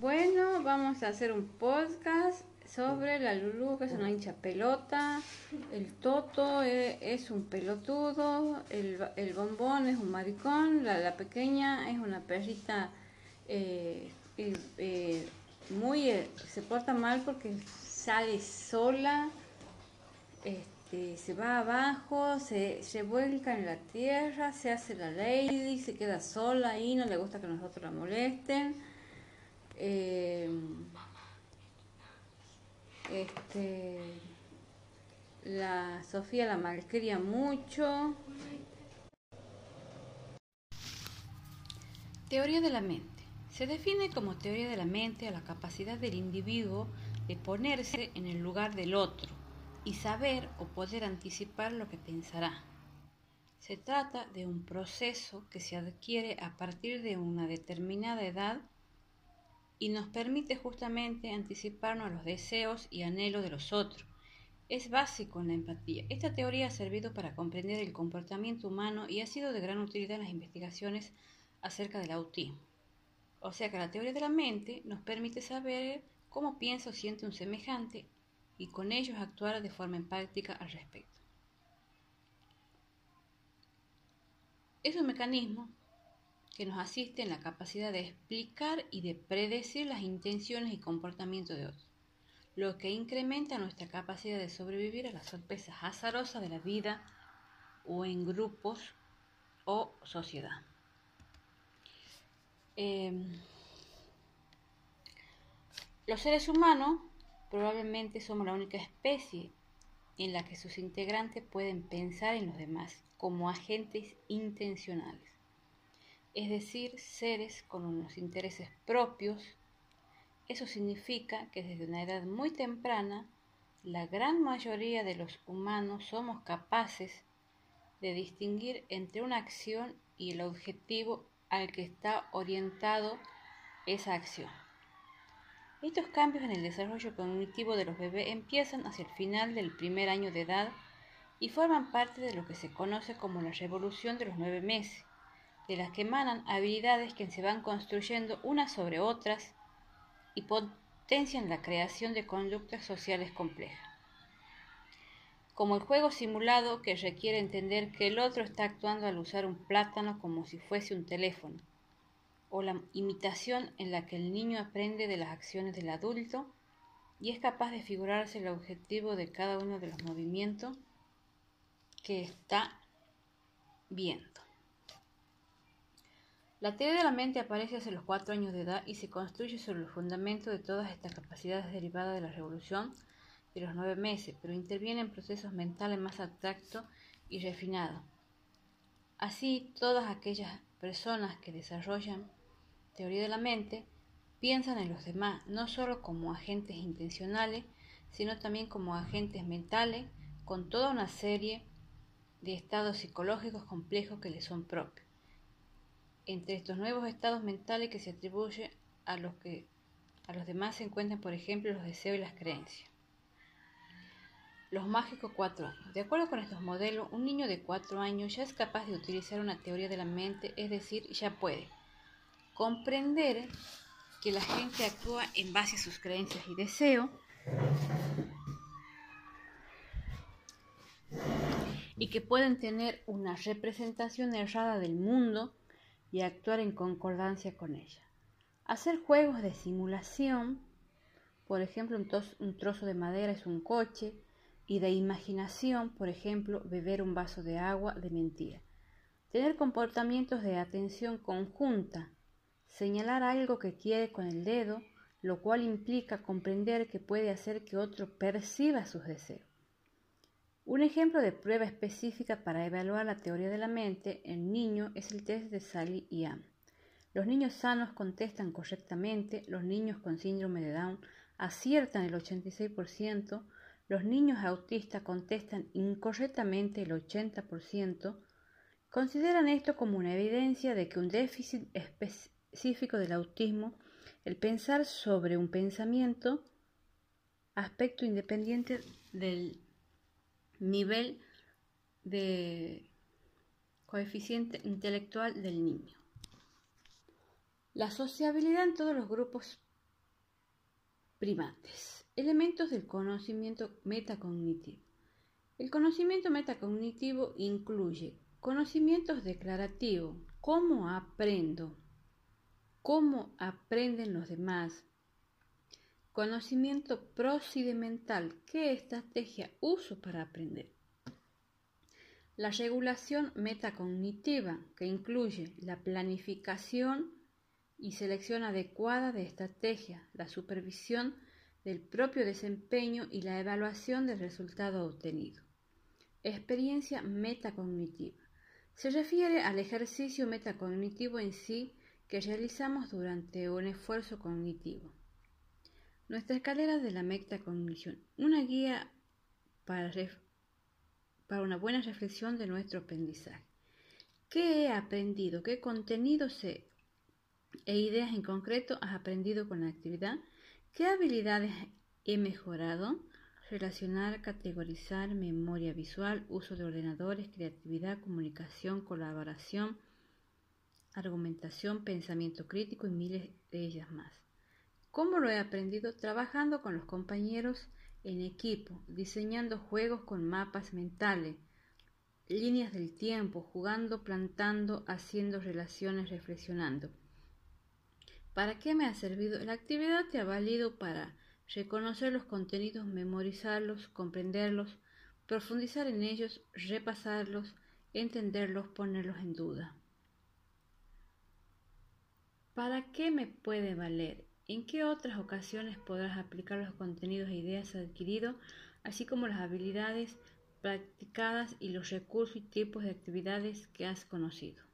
Bueno, vamos a hacer un podcast sobre la Lulu, que es una hincha pelota, el Toto e, es, un pelotudo, el, bombón es un maricón, la, pequeña es una perrita eh, eh, muy... Eh, se porta mal porque sale sola, este, se va abajo, se, se vuelca en la tierra, se hace la lady, se queda sola ahí, no le gusta que nosotros la molesten eh, este, la Sofía la malcria mucho. Teoría de la mente. Se define como teoría de la mente a la capacidad del individuo de ponerse en el lugar del otro y saber o poder anticipar lo que pensará. Se trata de un proceso que se adquiere a partir de una determinada edad y nos permite justamente anticiparnos a los deseos y anhelos de los otros. Es básico en la empatía. Esta teoría ha servido para comprender el comportamiento humano y ha sido de gran utilidad en las investigaciones acerca del autismo. O sea que la teoría de la mente nos permite saber cómo piensa o siente un semejante y con ellos actuar de forma empática al respecto. Es un mecanismo que nos asiste en la capacidad de explicar y de predecir las intenciones y comportamientos de otros, lo que incrementa nuestra capacidad de sobrevivir a las sorpresas azarosas de la vida o en grupos o sociedad. Em, los seres humanos probablemente somos la única especie en la que sus integrantes pueden pensar en los demás como agentes intencionales es decir, seres con unos intereses propios. Eso significa que desde una edad muy temprana, la gran mayoría de los humanos somos capaces de distinguir entre una acción y el objetivo al que está orientado esa acción. Estos cambios en el desarrollo cognitivo de los bebés empiezan hacia el final del primer año de edad y forman parte de lo que se conoce como la revolución de los nueve meses, de las que emanan habilidades que se van construyendo unas sobre otras y potencian la creación de conductas sociales complejas. Como el juego simulado que requiere entender que el otro está actuando al usar un plátano como si fuese un teléfono, o la imitación en la que el niño aprende de las acciones del adulto y es capaz de figurarse el objetivo de cada uno de los movimientos que está viendo. La teoría de la mente aparece hace los cuatro años de edad y se construye sobre el fundamento de todas estas capacidades derivadas de la revolución de los nueve meses, pero interviene en procesos mentales más abstractos y refinados. Así, todas aquellas personas que desarrollan teoría de la mente piensan en los demás no solo como agentes intencionales, sino también como agentes mentales con toda una serie de estados psicológicos complejos que les son propios entre estos nuevos estados mentales que se atribuye a los que a los demás se encuentran, por ejemplo, los deseos y las creencias. Los mágicos cuatro años. De acuerdo con estos modelos, un niño de cuatro años ya es capaz de utilizar una teoría de la mente, es decir, ya puede comprender que la gente actúa en base a sus creencias y deseos y que pueden tener una representación errada del mundo y actuar en concordancia con ella. Hacer juegos de simulación, por ejemplo, un, trozo de madera es un coche, y de imaginación, por ejemplo, beber un vaso de agua de mentira. Tener comportamientos de atención conjunta, señalar algo que quiere con el dedo, lo cual implica comprender que puede hacer que otro perciba sus deseos. Un ejemplo de prueba específica para evaluar la teoría de la mente en niño es el test de Sally y Am. Los niños sanos contestan correctamente, los niños con síndrome de Down aciertan el 86%, los niños autistas contestan incorrectamente el 80%, consideran esto como una evidencia de que un déficit específico del autismo, el pensar sobre un pensamiento, aspecto independiente del nivel de coeficiente intelectual del niño. La sociabilidad en todos los grupos primates. Elementos del conocimiento metacognitivo. El conocimiento metacognitivo incluye conocimientos declarativos, cómo aprendo, cómo aprenden los demás. Conocimiento procedimental, qué estrategia uso para aprender. La regulación metacognitiva, que incluye la planificación y selección adecuada de estrategia, la supervisión del propio desempeño y la evaluación del resultado obtenido. Experiencia metacognitiva. Se refiere al ejercicio metacognitivo en sí que realizamos durante un esfuerzo cognitivo. Nuestra escalera de la metacognición, una guía para, una buena reflexión de nuestro aprendizaje. ¿Qué he aprendido? ¿Qué contenidos e ideas en concreto has aprendido con la actividad? ¿Qué habilidades he mejorado? Relacionar, categorizar, memoria visual, uso de ordenadores, creatividad, comunicación, colaboración, argumentación, pensamiento crítico y miles de ellas más. ¿Cómo lo he aprendido? Trabajando con los compañeros en equipo, diseñando juegos con mapas mentales, líneas del tiempo, jugando, plantando, haciendo relaciones, reflexionando. ¿Para qué me ha servido? La actividad te ha valido para reconocer los contenidos, memorizarlos, comprenderlos, profundizar en ellos, repasarlos, entenderlos, ponerlos en duda. ¿Para qué me puede valer? ¿En qué otras ocasiones podrás aplicar los contenidos e ideas adquiridos, así como las habilidades practicadas y los recursos y tipos de actividades que has conocido?